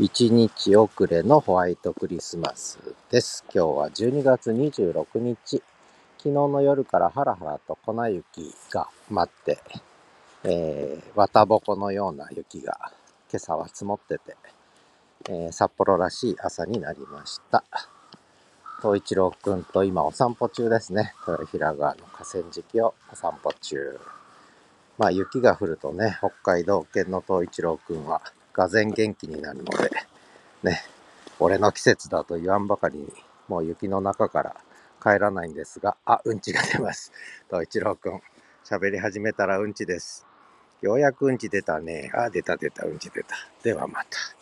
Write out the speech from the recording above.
1日遅れのホワイトクリスマスです。今日は12月26日。昨日の夜からハラハラと粉雪が舞って、えー、綿ぼこのような雪が今朝は積もってて、えー札幌らしい朝になりました。東一郎くんと今お散歩中ですね。豊平川の河川敷をお散歩中。まあ雪が降るとね、北海道犬の東一郎くんは、がぜ元気になるので、ね、俺の季節だと言わんばかりに、もう雪の中から帰らないんですが、あ、うんちが出ます。と一郎くん、喋り始めたらうんちです。ようやくうんち出たね。あ、出た出た、うんち出た。ではまた。